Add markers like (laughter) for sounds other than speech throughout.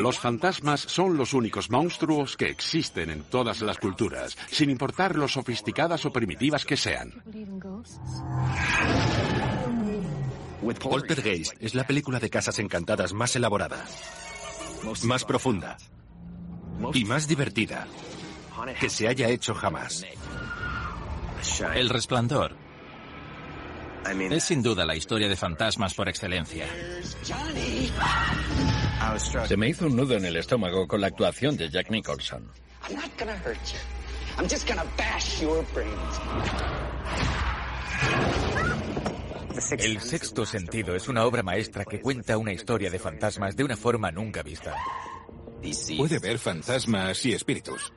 Los fantasmas son los únicos monstruos que existen en todas las culturas, sin importar lo sofisticadas o primitivas que sean. Poltergeist es la película de casas encantadas más elaborada, más profunda y más divertida que se haya hecho jamás. El Resplandor es sin duda la historia de fantasmas por excelencia. Se me hizo un nudo en el estómago con la actuación de Jack Nicholson. El sexto sentido es una obra maestra que cuenta una historia de fantasmas de una forma nunca vista. Puede ver fantasmas y espíritus.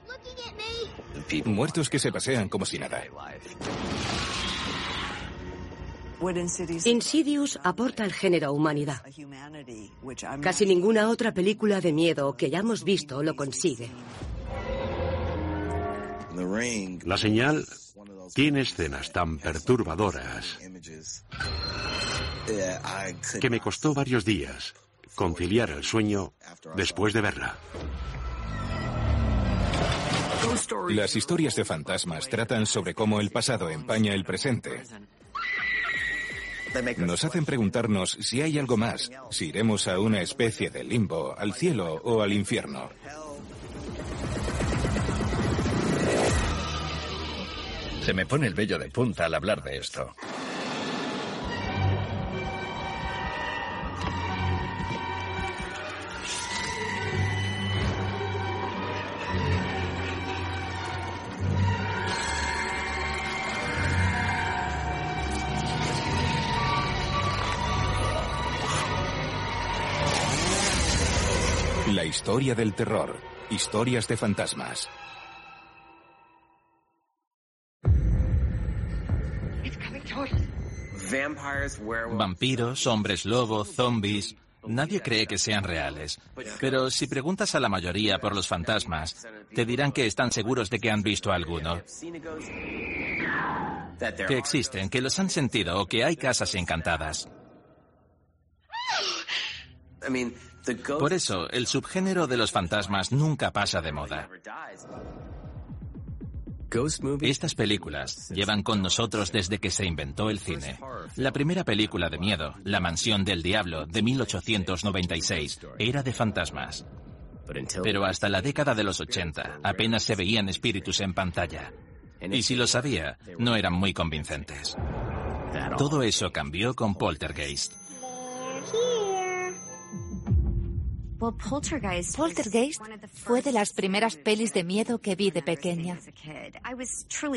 Muertos que se pasean como si nada. Insidious aporta al género humanidad. Casi ninguna otra película de miedo que hayamos visto lo consigue. La señal tiene escenas tan perturbadoras que me costó varios días conciliar el sueño después de verla. Las historias de fantasmas tratan sobre cómo el pasado empaña el presente. Nos hacen preguntarnos si hay algo más, si iremos a una especie de limbo, al cielo o al infierno. Se me pone el vello de punta al hablar de esto. La historia del terror. Historias de fantasmas. Vampiros, hombres lobo, zombies. Nadie cree que sean reales. Pero si preguntas a la mayoría por los fantasmas, te dirán que están seguros de que han visto alguno. Que existen, que los han sentido o que hay casas encantadas. (gasps) Por eso, el subgénero de los fantasmas nunca pasa de moda. Estas películas llevan con nosotros desde que se inventó el cine. La primera película de miedo, La Mansión del Diablo, de 1896, era de fantasmas. Pero hasta la década de los 80 apenas se veían espíritus en pantalla. Y si lo sabía, no eran muy convincentes. Todo eso cambió con Poltergeist. Poltergeist fue de las primeras pelis de miedo que vi de pequeña.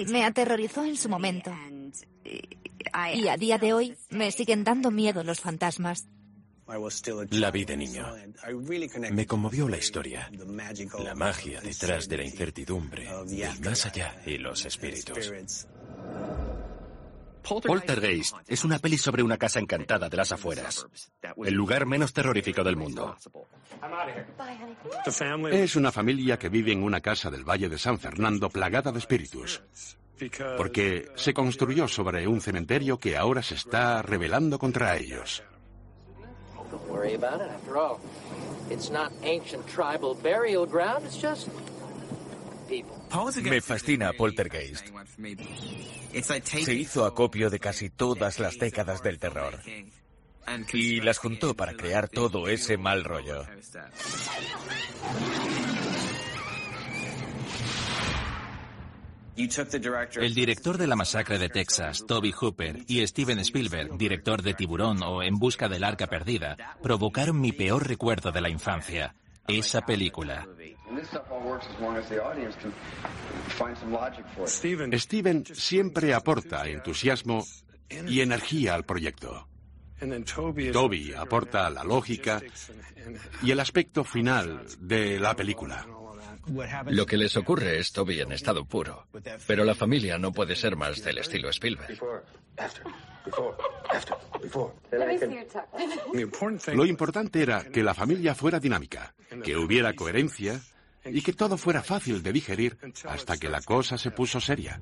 Me aterrorizó en su momento. Y a día de hoy me siguen dando miedo los fantasmas. La vi de niño. Me conmovió la historia, la magia detrás de la incertidumbre, el más allá y los espíritus. Poltergeist es una peli sobre una casa encantada de las afueras, el lugar menos terrorífico del mundo. Es una familia que vive en una casa del Valle de San Fernando plagada de espíritus. Porque se construyó sobre un cementerio que ahora se está rebelando contra ellos. Me fascina Poltergeist. Se hizo acopio de casi todas las décadas del terror. Y las juntó para crear todo ese mal rollo. El director de la masacre de Texas, Toby Hooper, y Steven Spielberg, director de Tiburón o En busca del arca perdida, provocaron mi peor recuerdo de la infancia. Esa película. Steven siempre aporta entusiasmo y energía al proyecto. Toby aporta la lógica y el aspecto final de la película. Lo que les ocurre es Toby en estado puro, pero la familia no puede ser más del estilo Spielberg. Lo importante era que la familia fuera dinámica, que hubiera coherencia y que todo fuera fácil de digerir hasta que la cosa se puso seria.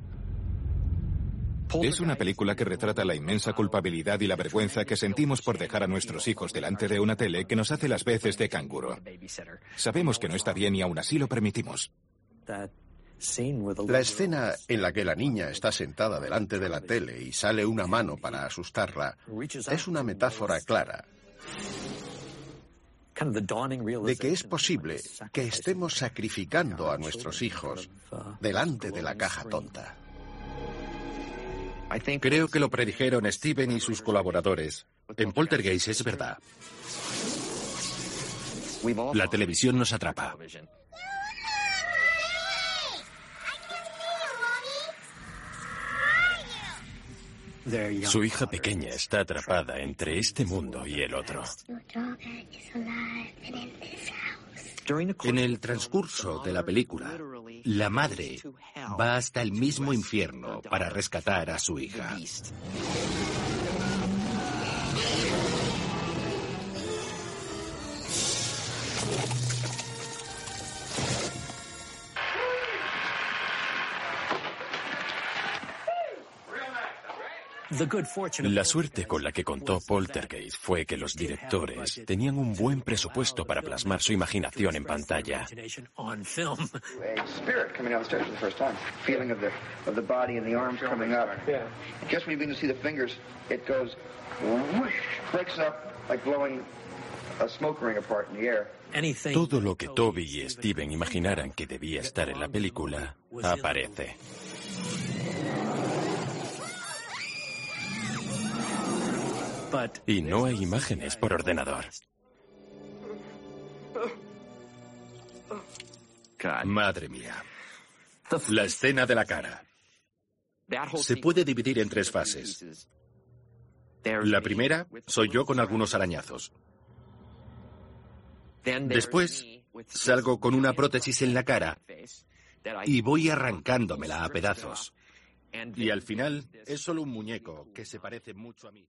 Es una película que retrata la inmensa culpabilidad y la vergüenza que sentimos por dejar a nuestros hijos delante de una tele que nos hace las veces de canguro. Sabemos que no está bien y aún así lo permitimos. La escena en la que la niña está sentada delante de la tele y sale una mano para asustarla es una metáfora clara de que es posible que estemos sacrificando a nuestros hijos delante de la caja tonta. Creo que lo predijeron Steven y sus colaboradores. En Poltergeist es verdad. La televisión nos atrapa. Su hija pequeña está atrapada entre este mundo y el otro. En el transcurso de la película, la madre va hasta el mismo infierno para rescatar a su hija. La suerte con la que contó Poltergeist fue que los directores tenían un buen presupuesto para plasmar su imaginación en pantalla. Todo lo que Toby y Steven imaginaran que debía estar en la película aparece. Y no hay imágenes por ordenador. Madre mía. La escena de la cara. Se puede dividir en tres fases. La primera soy yo con algunos arañazos. Después salgo con una prótesis en la cara y voy arrancándomela a pedazos. Y al final es solo un muñeco que se parece mucho a mí.